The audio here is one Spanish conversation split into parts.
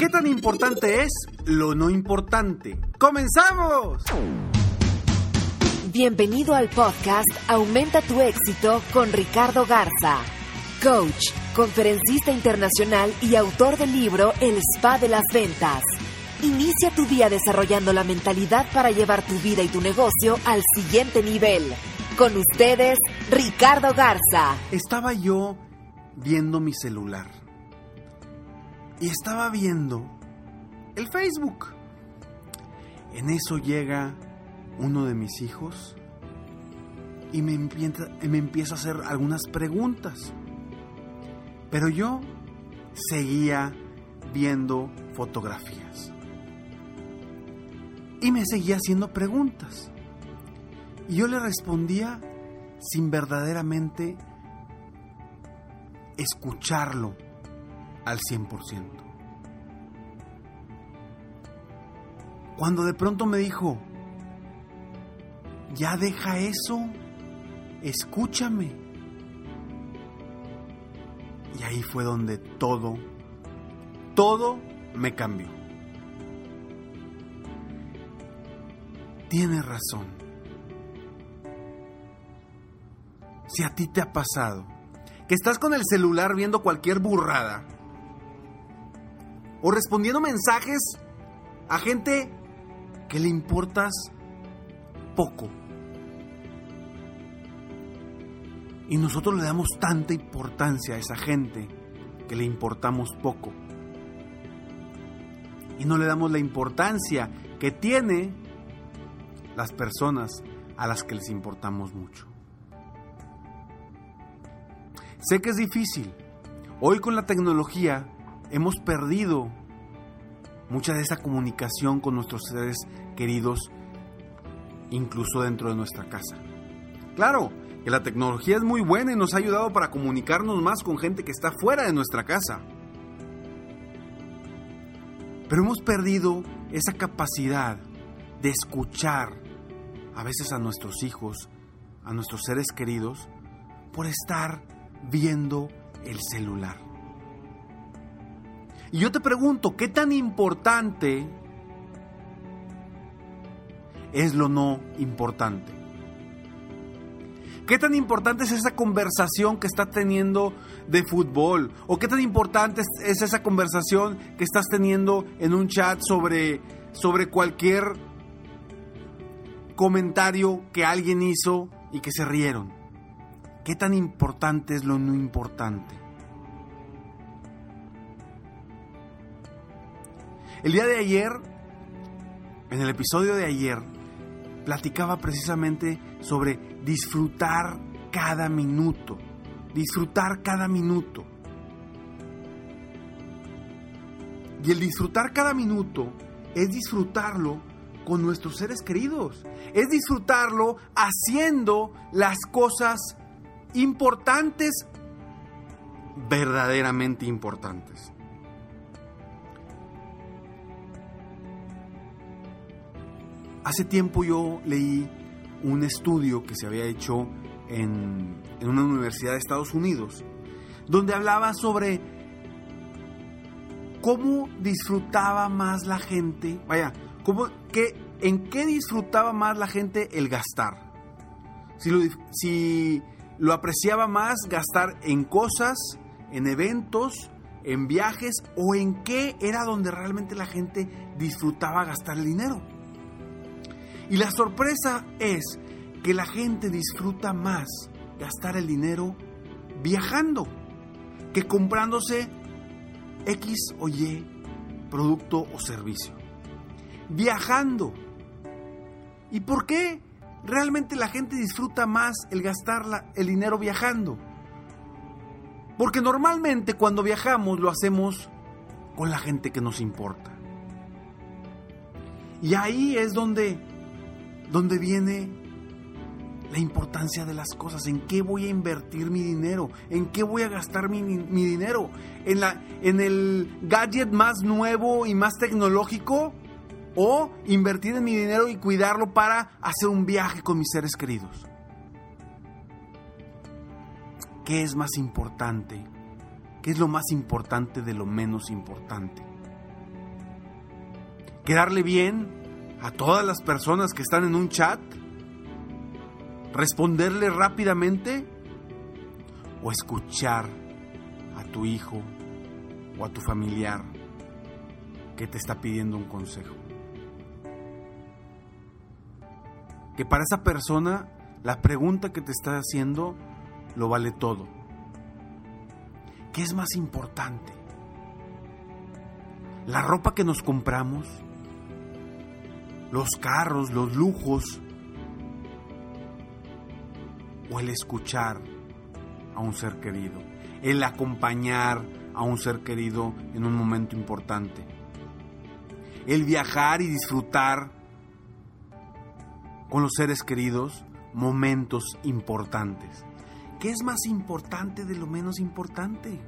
¿Qué tan importante es lo no importante? ¡Comenzamos! Bienvenido al podcast Aumenta tu éxito con Ricardo Garza, coach, conferencista internacional y autor del libro El Spa de las Ventas. Inicia tu día desarrollando la mentalidad para llevar tu vida y tu negocio al siguiente nivel. Con ustedes, Ricardo Garza. Estaba yo viendo mi celular y estaba viendo el Facebook. En eso llega uno de mis hijos y me empieza, me empieza a hacer algunas preguntas. Pero yo seguía viendo fotografías. Y me seguía haciendo preguntas. Y yo le respondía sin verdaderamente escucharlo al 100%. Cuando de pronto me dijo, ya deja eso, escúchame. Y ahí fue donde todo, todo me cambió. Tienes razón. Si a ti te ha pasado que estás con el celular viendo cualquier burrada, o respondiendo mensajes a gente que le importas poco. Y nosotros le damos tanta importancia a esa gente que le importamos poco. Y no le damos la importancia que tiene las personas a las que les importamos mucho. Sé que es difícil. Hoy con la tecnología hemos perdido mucha de esa comunicación con nuestros seres queridos, incluso dentro de nuestra casa. Claro, que la tecnología es muy buena y nos ha ayudado para comunicarnos más con gente que está fuera de nuestra casa. Pero hemos perdido esa capacidad de escuchar a veces a nuestros hijos, a nuestros seres queridos, por estar viendo el celular. Y yo te pregunto, ¿qué tan importante es lo no importante? ¿Qué tan importante es esa conversación que estás teniendo de fútbol? ¿O qué tan importante es esa conversación que estás teniendo en un chat sobre, sobre cualquier comentario que alguien hizo y que se rieron? ¿Qué tan importante es lo no importante? El día de ayer, en el episodio de ayer, platicaba precisamente sobre disfrutar cada minuto. Disfrutar cada minuto. Y el disfrutar cada minuto es disfrutarlo con nuestros seres queridos. Es disfrutarlo haciendo las cosas importantes, verdaderamente importantes. Hace tiempo yo leí un estudio que se había hecho en, una universidad de Estados Unidos, donde hablaba sobre cómo disfrutaba más la gente, vaya, cómo, en qué disfrutaba más la gente el gastar. Si lo, si lo apreciaba más gastar en cosas en eventos, en viajes o en qué era donde realmente la gente disfrutaba gastar el dinero. Y la sorpresa es que la gente disfruta más gastar el dinero viajando que comprándose X o Y producto o servicio. Viajando. ¿Y por qué realmente la gente disfruta más el gastar el dinero viajando? Porque normalmente cuando viajamos lo hacemos con la gente que nos importa. Y ahí es donde, donde viene la importancia de las cosas, en qué voy a invertir mi dinero, en qué voy a gastar mi, dinero, en, la, en el gadget más nuevo y más tecnológico o invertir en mi dinero y cuidarlo para hacer un viaje con mis seres queridos. ¿Qué es más importante? ¿Qué es lo más importante de lo menos importante? ¿Quedarle bien a todas las personas que están en un chat? responderle rápidamente o escuchar a tu hijo o a tu familiar que te está pidiendo un consejo. Que para esa persona la pregunta que te está haciendo lo vale todo. ¿Qué es más importante? ¿La ropa que nos compramos? ¿Los carros, los lujos, o el escuchar a un ser querido, el acompañar a un ser querido en un momento importante, el viajar y disfrutar con los seres queridos momentos importantes. ¿Qué es más importante de lo menos importante?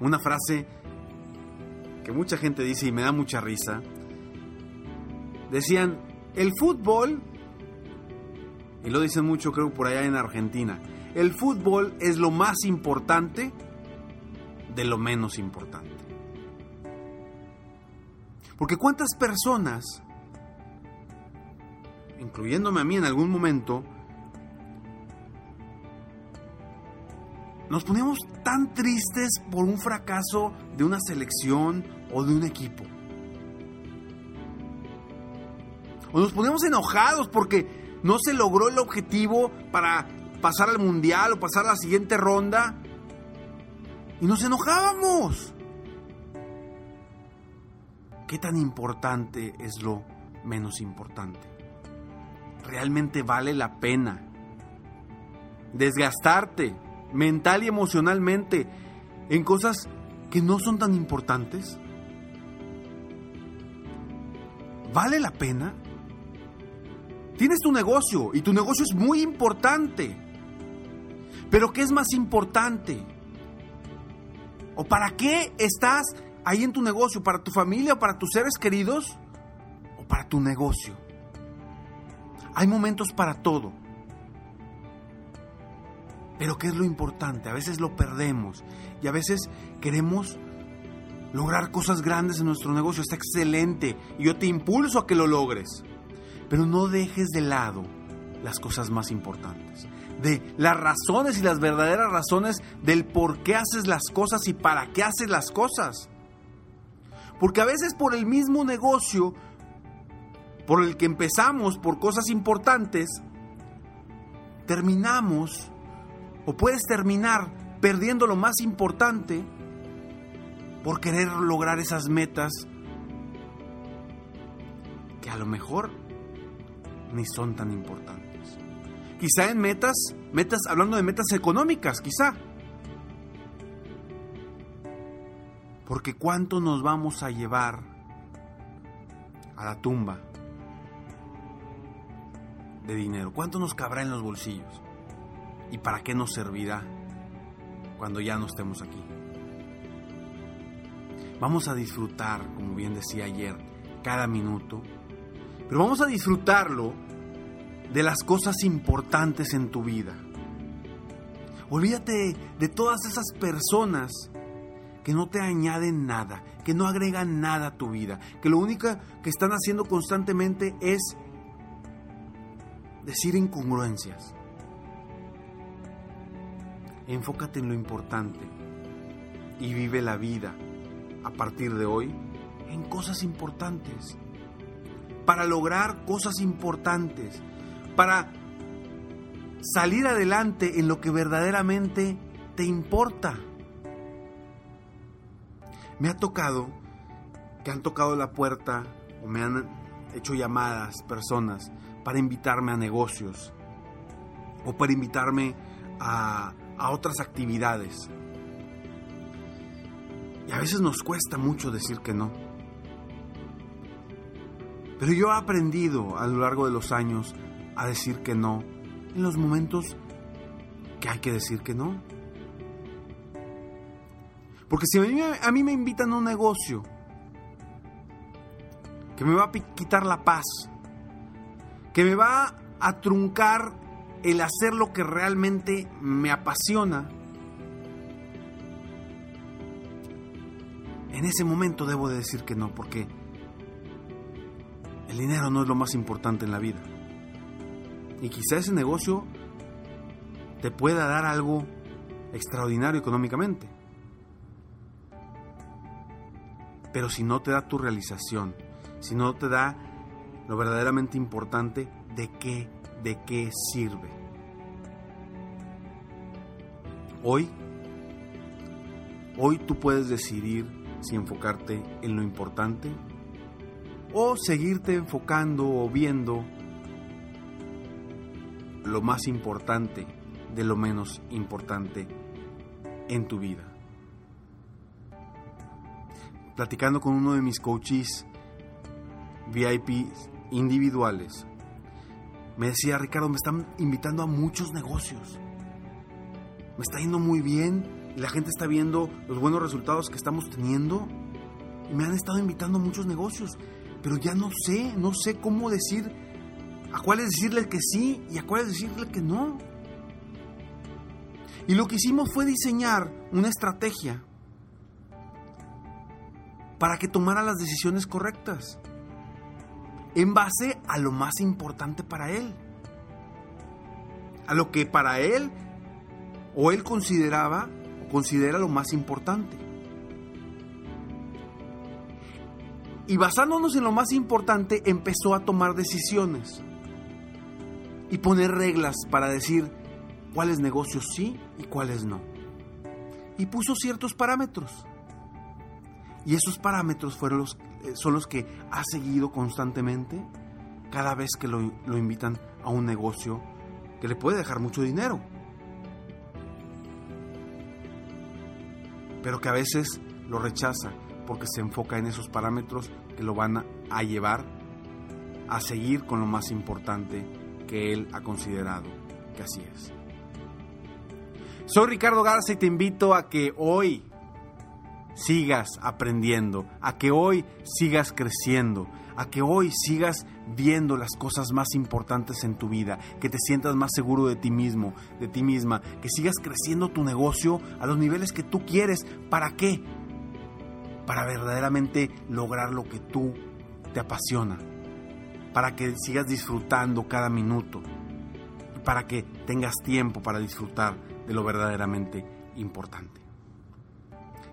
Una frase que mucha gente dice y me da mucha risa. Decían, el fútbol y lo dicen mucho creo por allá en Argentina, el fútbol es lo más importante de lo menos importante. Porque cuántas personas, incluyéndome a mí en algún momento, nos ponemos tan tristes por un fracaso de una selección o de un equipo. O nos ponemos enojados porque no se logró el objetivo para pasar al mundial o pasar a la siguiente ronda. Y nos enojábamos. ¿Qué tan importante es lo menos importante? ¿Realmente vale la pena desgastarte mental y emocionalmente en cosas que no son tan importantes? ¿Vale la pena? Tienes tu negocio y tu negocio es muy importante. Pero ¿qué es más importante? ¿O para qué estás ahí en tu negocio? ¿Para tu familia o para tus seres queridos? ¿O para tu negocio? Hay momentos para todo. Pero ¿qué es lo importante? A veces lo perdemos y a veces queremos lograr cosas grandes en nuestro negocio. Está excelente y yo te impulso a que lo logres. Pero no dejes de lado las cosas más importantes, de las razones y las verdaderas razones del por qué haces las cosas y para qué haces las cosas. Porque a veces por el mismo negocio por el que empezamos, por cosas importantes, terminamos o puedes terminar perdiendo lo más importante por querer lograr esas metas que a lo mejor ni son tan importantes. Quizá en metas, metas, hablando de metas económicas, quizá. Porque cuánto nos vamos a llevar a la tumba de dinero, cuánto nos cabrá en los bolsillos y para qué nos servirá cuando ya no estemos aquí. Vamos a disfrutar, como bien decía ayer, cada minuto pero vamos a disfrutarlo de las cosas importantes en tu vida. Olvídate de todas esas personas que no te añaden nada, que no agregan nada a tu vida, que lo único que están haciendo constantemente es decir incongruencias. Enfócate en lo importante y vive la vida a partir de hoy en cosas importantes. Para lograr cosas importantes. Para salir adelante en lo que verdaderamente te importa. Me ha tocado que han tocado la puerta o me han hecho llamadas personas para invitarme a negocios o para invitarme a, a otras actividades. Y a veces nos cuesta mucho decir que no. Pero yo he aprendido a lo largo de los años a decir que no en los momentos que hay que decir que no. Porque si a mí, me invitan a un negocio que me va a quitar la paz, que me va a truncar el hacer lo que realmente me apasiona, en ese momento debo de decir que no, porque el dinero no es lo más importante en la vida. Y quizá ese negocio te pueda dar algo extraordinario económicamente. Pero si no te da tu realización, si no te da lo verdaderamente importante, ¿de qué, de qué sirve? Hoy, hoy tú puedes decidir si enfocarte en lo importante o seguirte enfocando o viendo lo más importante de lo menos importante en tu vida. Platicando con uno de mis coaches VIP individuales, me decía, Ricardo, me están invitando a muchos negocios. Me está yendo muy bien la gente está viendo los buenos resultados que estamos teniendo. Y me han estado invitando a muchos negocios, pero ya no sé, no sé cómo decir a cuáles decirle que sí y a cuáles decirle que no. Y lo que hicimos fue diseñar una estrategia para que tomara las decisiones correctas en base a lo más importante para él. A lo que para él o él consideraba o considera lo más importante. Y basándonos en lo más importante, empezó a tomar decisiones y poner reglas para decir cuáles negocios sí y cuáles no. Y puso ciertos parámetros. Y esos parámetros fueron los, son los que ha seguido constantemente cada vez que lo, lo invitan a un negocio que le puede dejar mucho dinero. Pero que a veces lo rechaza porque se enfoca en esos parámetros que lo van a llevar a seguir con lo más importante que él ha considerado que así es. Soy Ricardo Garza y te invito a que hoy sigas aprendiendo, a que hoy sigas creciendo, a que hoy sigas viendo las cosas más importantes en tu vida, que te sientas más seguro de ti mismo, de ti misma, que sigas creciendo tu negocio a los niveles que tú quieres. ¿Para qué? Para verdaderamente lograr lo que tú te apasiona, para que sigas disfrutando cada minuto, para que tengas tiempo para disfrutar de lo verdaderamente importante.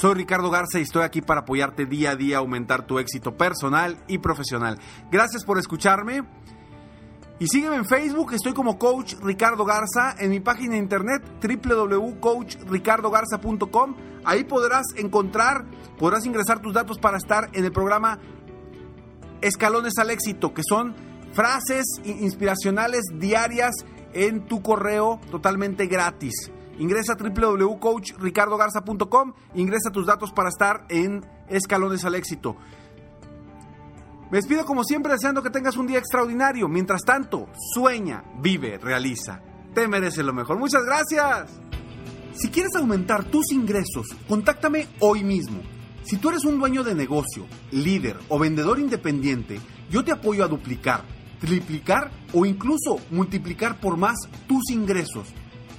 Soy Ricardo Garza y estoy aquí para apoyarte día a día a aumentar tu éxito personal y profesional. Gracias por escucharme. Y sígueme en Facebook, estoy como Coach Ricardo Garza, en mi página de internet www.coachricardogarza.com. Ahí podrás encontrar, podrás ingresar tus datos para estar en el programa escalones al éxito, que son frases inspiracionales diarias en tu correo totalmente gratis. Ingresa a www.coachricardogarza.com, ingresa tus datos para estar en escalones al éxito. Me despido como siempre deseando que tengas un día extraordinario. Mientras tanto, sueña, vive, realiza. Te mereces lo mejor. Muchas gracias. Si quieres aumentar tus ingresos, contáctame hoy mismo si tú eres un dueño de negocio, líder o vendedor independiente, yo te apoyo a duplicar, triplicar o incluso multiplicar por más tus ingresos.